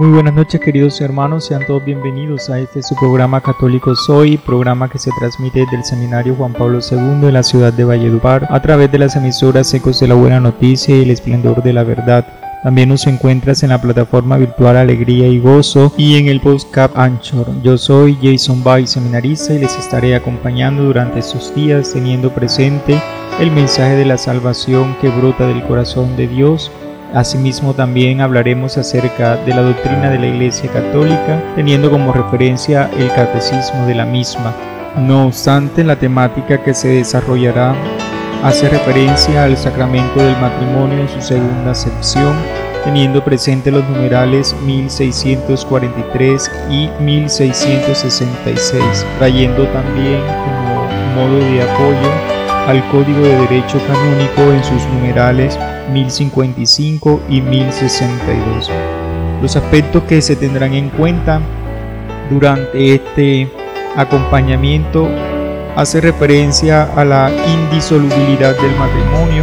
Muy buenas noches queridos hermanos, sean todos bienvenidos a este su programa Católico Soy, programa que se transmite del Seminario Juan Pablo II de la ciudad de Valledupar a través de las emisoras Ecos de la Buena Noticia y el Esplendor de la Verdad. También nos encuentras en la plataforma virtual Alegría y Gozo y en el podcast Anchor. Yo soy Jason Bay, seminarista, y les estaré acompañando durante estos días teniendo presente el mensaje de la salvación que brota del corazón de Dios Asimismo también hablaremos acerca de la doctrina de la Iglesia Católica, teniendo como referencia el catecismo de la misma. No obstante, la temática que se desarrollará hace referencia al sacramento del matrimonio en su segunda sección, teniendo presente los numerales 1643 y 1666, trayendo también como modo de apoyo al Código de Derecho Canónico en sus numerales 1055 y 1062. Los aspectos que se tendrán en cuenta durante este acompañamiento hace referencia a la indisolubilidad del matrimonio,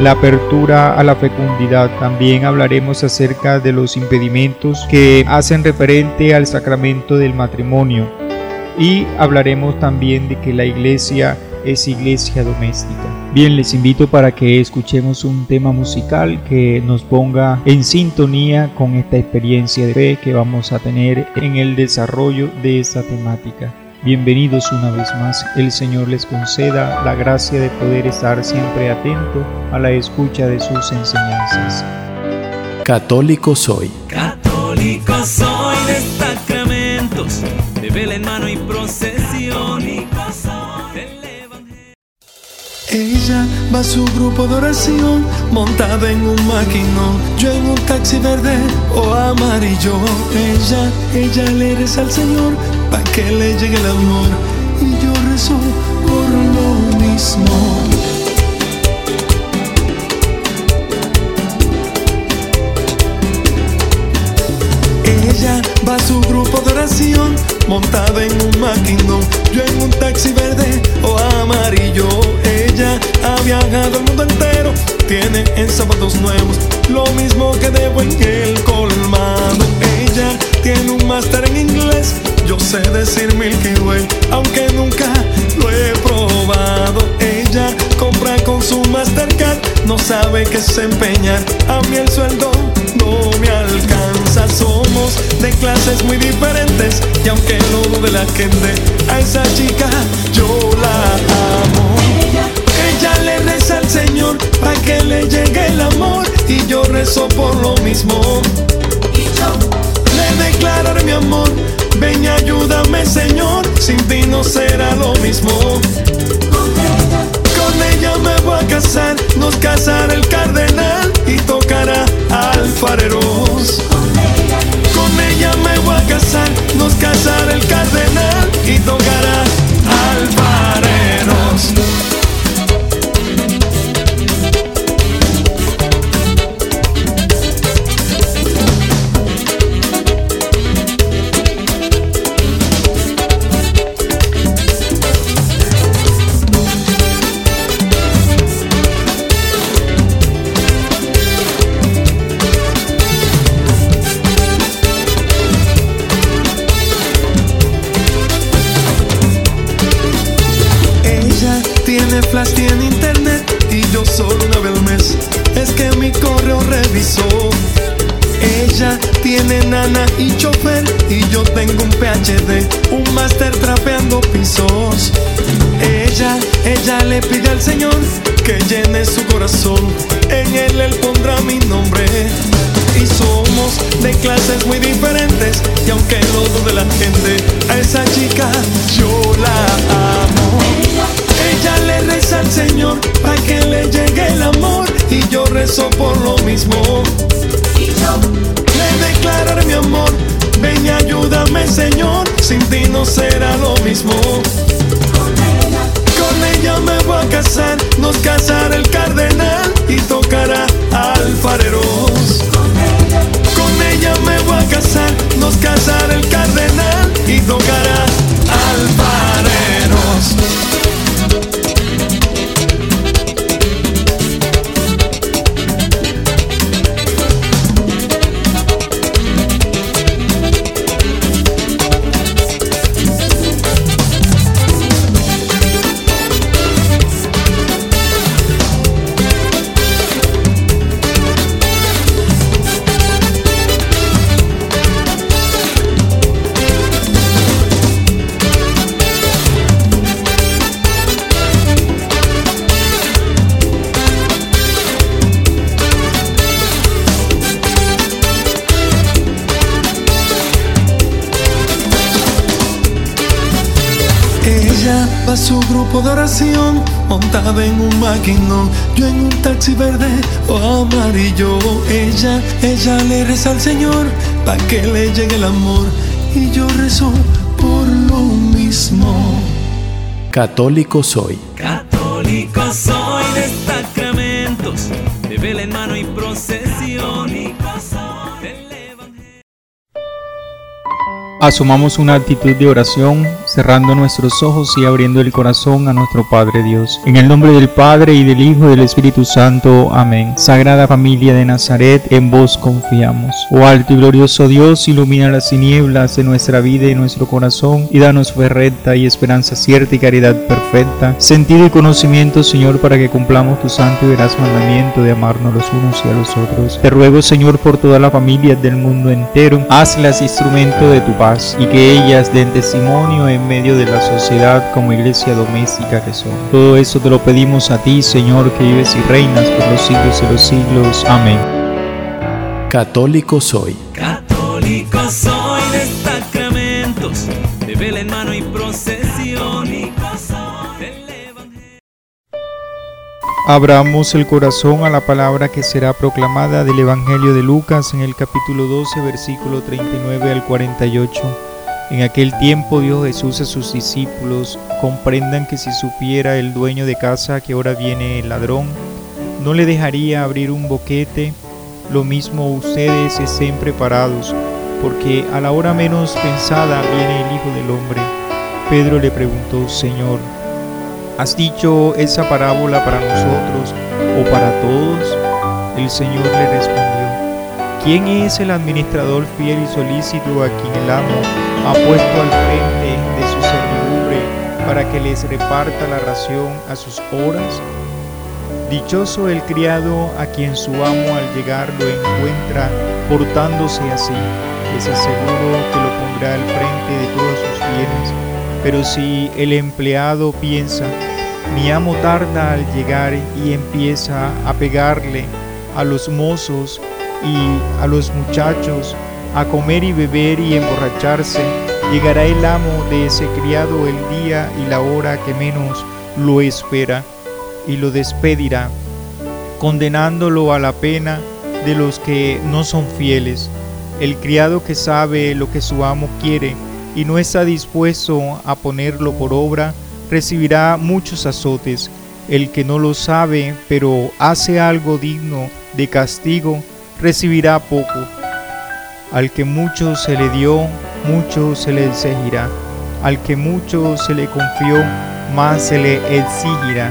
la apertura a la fecundidad. También hablaremos acerca de los impedimentos que hacen referente al sacramento del matrimonio y hablaremos también de que la iglesia es iglesia doméstica. Bien, les invito para que escuchemos un tema musical que nos ponga en sintonía con esta experiencia de fe que vamos a tener en el desarrollo de esta temática. Bienvenidos una vez más. El Señor les conceda la gracia de poder estar siempre atento a la escucha de sus enseñanzas. Católico Soy. Católico soy de sacramentos, de vela en mano y procesión. Ella va a su grupo de oración montada en un maquinón. Yo en un taxi verde o amarillo. Ella, ella le reza al Señor para que le llegue el amor. Y yo rezo por lo mismo. Ella va a su grupo de oración montada en un maquinón. Yo en un taxi verde o amarillo. Ella ha viajado el mundo entero. Tiene en zapatos nuevos lo mismo que debo en el colmado. Ella tiene un máster en inglés. Yo sé decir Milky Way, aunque nunca lo he probado. Ella compra con su Mastercard, no sabe que se empeñar. A mí el sueldo no me alcanza. Somos de clases muy diferentes y aunque no dude la gente, a esa chica yo la amo. Que le llegue el amor y yo rezo por lo mismo. Le declarar mi amor, ven y ayúdame Señor, sin ti no será lo mismo. Con ella me voy a casar, nos casará el cardenal y tocará alfareros. Con ella me voy a casar, nos casará el cardenal y tocará de clases muy diferentes y aunque lo dude la gente, a esa chica yo la amo. Ella le reza al Señor para que le llegue el amor y yo rezo por lo mismo. Le declarar mi amor, ven y ayúdame Señor, sin ti no será lo mismo Con ella me voy a casar, nos casará el cardenal y tocará al farero nos casará el cardenal y tocará alfareros. Su grupo de oración montada en un maquinón. Yo en un taxi verde o amarillo. Ella, ella le reza al Señor para que le llegue el amor. Y yo rezo por lo mismo. Católico soy. Católico soy de sacramentos, de vela en mano y procesión. del Evangelio. Asumamos una actitud de oración, cerrando nuestros ojos y abriendo el corazón a nuestro Padre Dios. En el nombre del Padre y del Hijo y del Espíritu Santo. Amén. Sagrada familia de Nazaret, en vos confiamos. Oh alto y glorioso Dios, ilumina las tinieblas de nuestra vida y nuestro corazón y danos fe recta y esperanza cierta y caridad perfecta. Sentido y conocimiento, Señor, para que cumplamos tu santo y veraz mandamiento de amarnos los unos y a los otros. Te ruego, Señor, por todas las familias del mundo entero, hazlas instrumento de tu paz y que ellas den testimonio en medio de la sociedad como iglesia doméstica que son. Todo eso te lo pedimos a ti, Señor, que vives y reinas por los siglos de los siglos. Amén. Católico soy. Católico soy de sacramentos, de vela en mano y procesión. del Evangelio. Abramos el corazón a la palabra que será proclamada del Evangelio de Lucas en el capítulo 12, versículo 39 al 48. En aquel tiempo dijo Jesús a sus discípulos, comprendan que si supiera el dueño de casa que ahora viene el ladrón, no le dejaría abrir un boquete, lo mismo ustedes estén preparados, porque a la hora menos pensada viene el Hijo del Hombre. Pedro le preguntó, Señor, ¿Has dicho esa parábola para nosotros o para todos? El Señor le respondió, ¿quién es el administrador fiel y solícito a quien el amo ha puesto al frente de su servidumbre para que les reparta la ración a sus horas? Dichoso el criado a quien su amo al llegar lo encuentra portándose así. Les aseguro que lo pondrá al frente de todos sus bienes. Pero si el empleado piensa, mi amo tarda al llegar y empieza a pegarle a los mozos y a los muchachos, a comer y beber y emborracharse, llegará el amo de ese criado el día y la hora que menos lo espera y lo despedirá, condenándolo a la pena de los que no son fieles. El criado que sabe lo que su amo quiere y no está dispuesto a ponerlo por obra, recibirá muchos azotes. El que no lo sabe, pero hace algo digno de castigo, recibirá poco. Al que mucho se le dio, mucho se le exigirá. Al que mucho se le confió, más se le exigirá.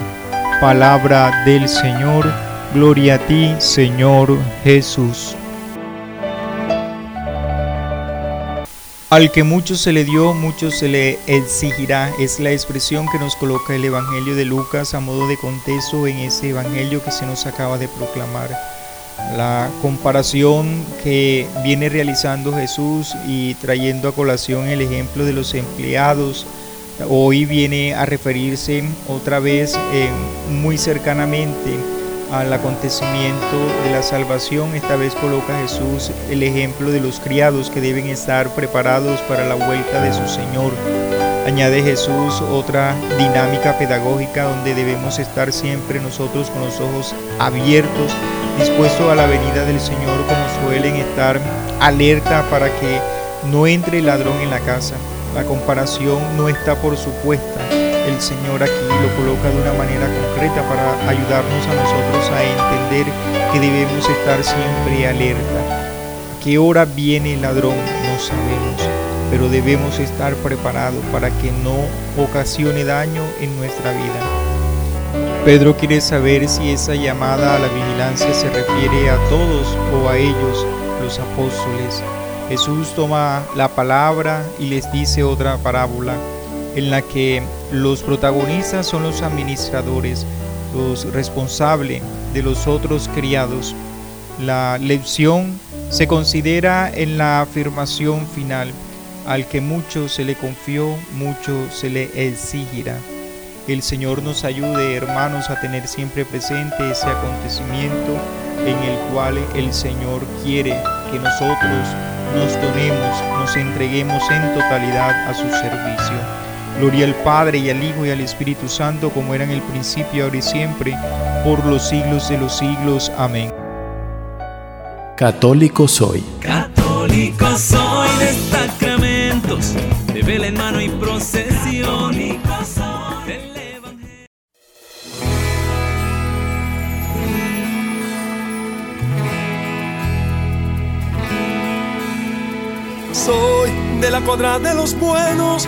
Palabra del Señor, gloria a ti, Señor Jesús. Al que mucho se le dio, mucho se le exigirá. Es la expresión que nos coloca el Evangelio de Lucas a modo de contexto en ese Evangelio que se nos acaba de proclamar. La comparación que viene realizando Jesús y trayendo a colación el ejemplo de los empleados, hoy viene a referirse otra vez eh, muy cercanamente al acontecimiento de la salvación, esta vez coloca Jesús el ejemplo de los criados que deben estar preparados para la vuelta de su Señor. Añade Jesús otra dinámica pedagógica donde debemos estar siempre nosotros con los ojos abiertos, dispuestos a la venida del Señor como suelen estar alerta para que no entre el ladrón en la casa. La comparación no está por supuesta, el Señor aquí lo coloca de una manera concreta para ayudarnos a nosotros a entender que debemos estar siempre alerta. ¿A qué hora viene el ladrón? No sabemos, pero debemos estar preparados para que no ocasione daño en nuestra vida. Pedro quiere saber si esa llamada a la vigilancia se refiere a todos o a ellos, los apóstoles. Jesús toma la palabra y les dice otra parábola en la que los protagonistas son los administradores, los responsables de los otros criados. La lección se considera en la afirmación final, al que mucho se le confió, mucho se le exigirá. El Señor nos ayude, hermanos, a tener siempre presente ese acontecimiento en el cual el Señor quiere que nosotros nos donemos, nos entreguemos en totalidad a su servicio. Gloria al Padre y al Hijo y al Espíritu Santo, como era en el principio, ahora y siempre, por los siglos de los siglos. Amén. Católico soy. Católico soy de sacramentos, de vela en mano y procesión. del Evangelio. Soy de la cuadra de los buenos,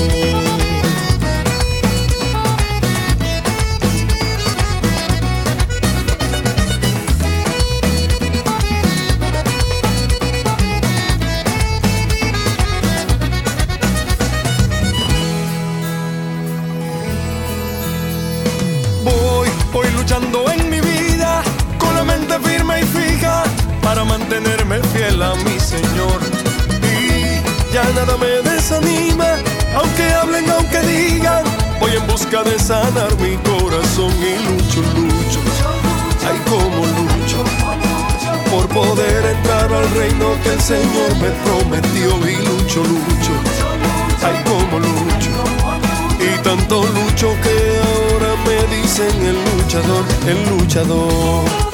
Para mantenerme fiel a mi Señor. Y ya nada me desanima, aunque hablen, aunque digan, voy en busca de sanar mi corazón y lucho, lucho. Ay, como lucho por poder entrar al reino que el Señor me prometió y lucho, lucho. Ay, como lucho. Y tanto lucho que ahora me dicen el luchador, el luchador.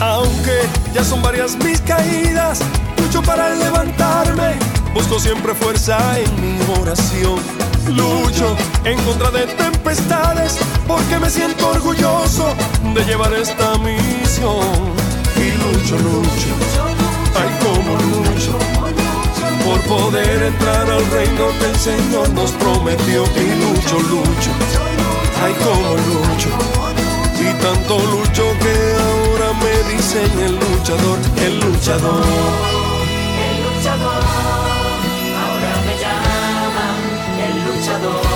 Aunque ya son varias mis caídas, lucho para levantarme. Busco siempre fuerza en mi oración. Lucho en contra de tempestades porque me siento orgulloso de llevar esta misión. Y lucho, lucho, ay como lucho por poder entrar al reino que el Señor nos prometió. Y lucho, lucho, ay como lucho y tanto lucho que dicen el luchador, el luchador. El luchador, ahora me llaman el luchador,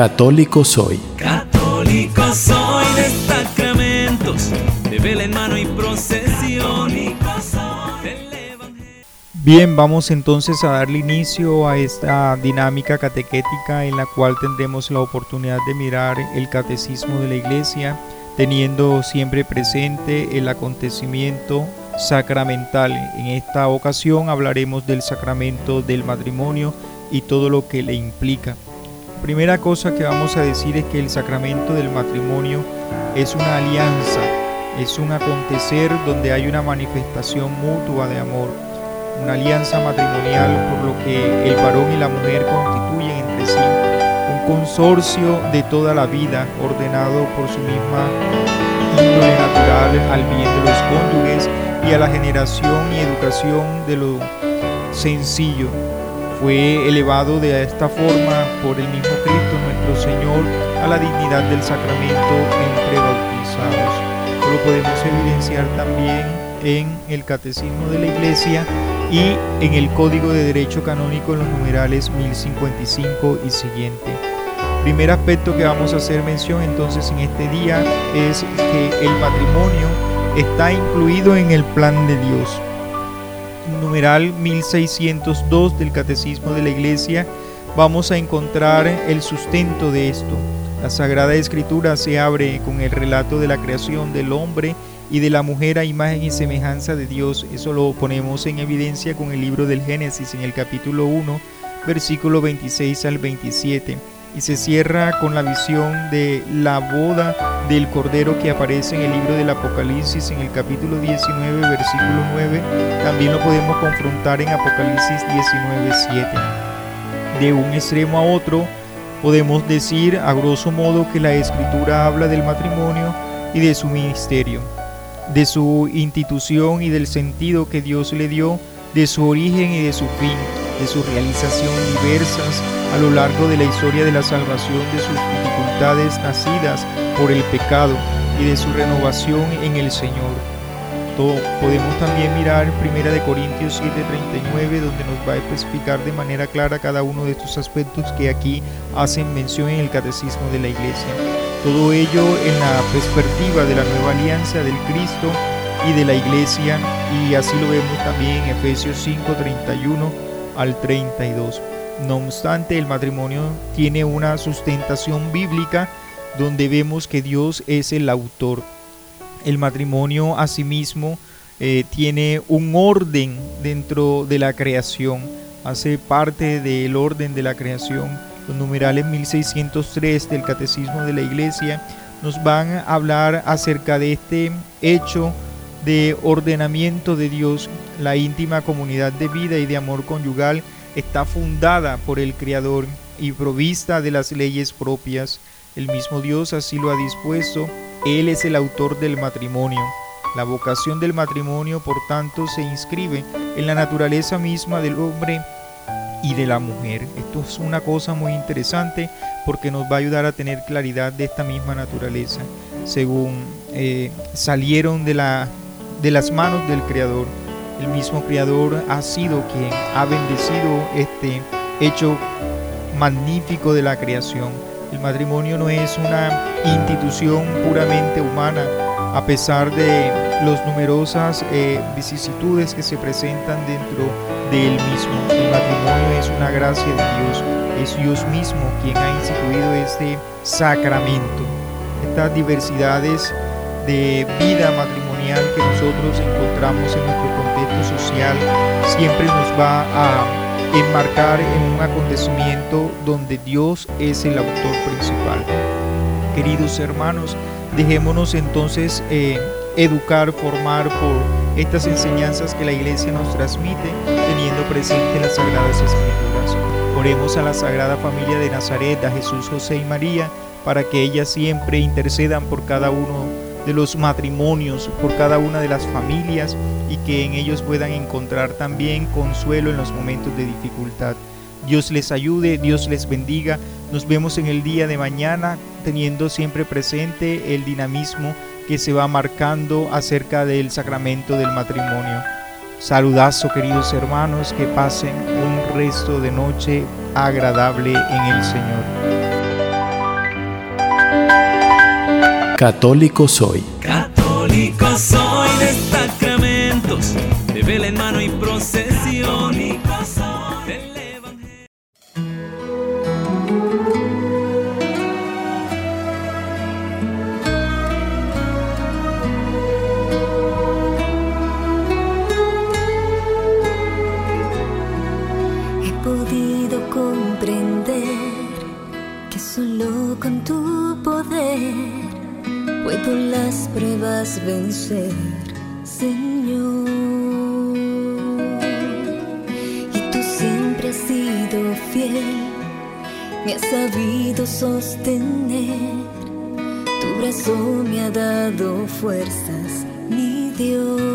Católico soy. Católico soy de sacramentos, de vela en mano y procesión. del Evangelio. Bien, vamos entonces a darle inicio a esta dinámica catequética en la cual tendremos la oportunidad de mirar el catecismo de la iglesia, teniendo siempre presente el acontecimiento sacramental. En esta ocasión hablaremos del sacramento del matrimonio y todo lo que le implica. Primera cosa que vamos a decir es que el sacramento del matrimonio es una alianza, es un acontecer donde hay una manifestación mutua de amor, una alianza matrimonial por lo que el varón y la mujer constituyen entre sí un consorcio de toda la vida ordenado por su misma índole natural al bien de los cónyuges y a la generación y educación de lo sencillo. Fue elevado de esta forma por el mismo Cristo nuestro Señor a la dignidad del sacramento entre bautizados. Lo podemos evidenciar también en el Catecismo de la Iglesia y en el Código de Derecho Canónico en los numerales 1055 y siguiente. Primer aspecto que vamos a hacer mención entonces en este día es que el matrimonio está incluido en el plan de Dios. Numeral 1602 del Catecismo de la Iglesia vamos a encontrar el sustento de esto. La Sagrada Escritura se abre con el relato de la creación del hombre y de la mujer a imagen y semejanza de Dios. Eso lo ponemos en evidencia con el libro del Génesis en el capítulo 1, versículo 26 al 27. Y se cierra con la visión de la boda del Cordero que aparece en el libro del Apocalipsis en el capítulo 19, versículo 9. También lo podemos confrontar en Apocalipsis 19, 7. De un extremo a otro, podemos decir a grosso modo que la escritura habla del matrimonio y de su ministerio de su institución y del sentido que Dios le dio, de su origen y de su fin, de su realización diversas a lo largo de la historia de la salvación, de sus dificultades nacidas por el pecado y de su renovación en el Señor. Todo, podemos también mirar 1 de Corintios 7:39 donde nos va a especificar de manera clara cada uno de estos aspectos que aquí hacen mención en el catecismo de la iglesia. Todo ello en la perspectiva de la nueva alianza del Cristo y de la iglesia y así lo vemos también en Efesios 5, 31 al 32. No obstante, el matrimonio tiene una sustentación bíblica donde vemos que Dios es el autor. El matrimonio asimismo eh, tiene un orden dentro de la creación, hace parte del orden de la creación los numerales 1603 del Catecismo de la Iglesia nos van a hablar acerca de este hecho de ordenamiento de Dios. La íntima comunidad de vida y de amor conyugal está fundada por el Creador y provista de las leyes propias. El mismo Dios así lo ha dispuesto. Él es el autor del matrimonio. La vocación del matrimonio, por tanto, se inscribe en la naturaleza misma del hombre y de la mujer. Esto es una cosa muy interesante porque nos va a ayudar a tener claridad de esta misma naturaleza. Según eh, salieron de, la, de las manos del Creador, el mismo Creador ha sido quien ha bendecido este hecho magnífico de la creación. El matrimonio no es una institución puramente humana, a pesar de las numerosas eh, vicisitudes que se presentan dentro del mismo. El matrimonio es una gracia de Dios, es Dios mismo quien ha instituido este sacramento. Estas diversidades de vida matrimonial que nosotros encontramos en nuestro contexto social siempre nos va a enmarcar en un acontecimiento donde Dios es el autor principal. Queridos hermanos, Dejémonos entonces eh, educar, formar por estas enseñanzas que la iglesia nos transmite, teniendo presente las sagradas escrituras. Oremos a la Sagrada Familia de Nazaret, a Jesús, José y María, para que ellas siempre intercedan por cada uno de los matrimonios, por cada una de las familias y que en ellos puedan encontrar también consuelo en los momentos de dificultad. Dios les ayude, Dios les bendiga. Nos vemos en el día de mañana teniendo siempre presente el dinamismo que se va marcando acerca del sacramento del matrimonio. Saludazo queridos hermanos, que pasen un resto de noche agradable en el Señor. Católico soy. Católico soy vencer, Señor. Y tú siempre has sido fiel, me has sabido sostener. Tu brazo me ha dado fuerzas, mi Dios.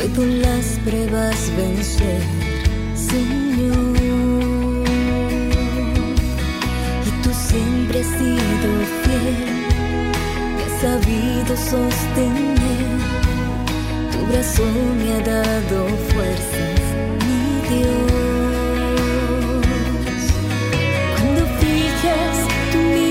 puedo las pruebas vencer, Señor. Y tú siempre has sido fiel, me has sabido sostener, tu brazo me ha dado fuerzas, mi Dios. Cuando fijas tu mirada,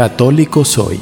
Católico soy.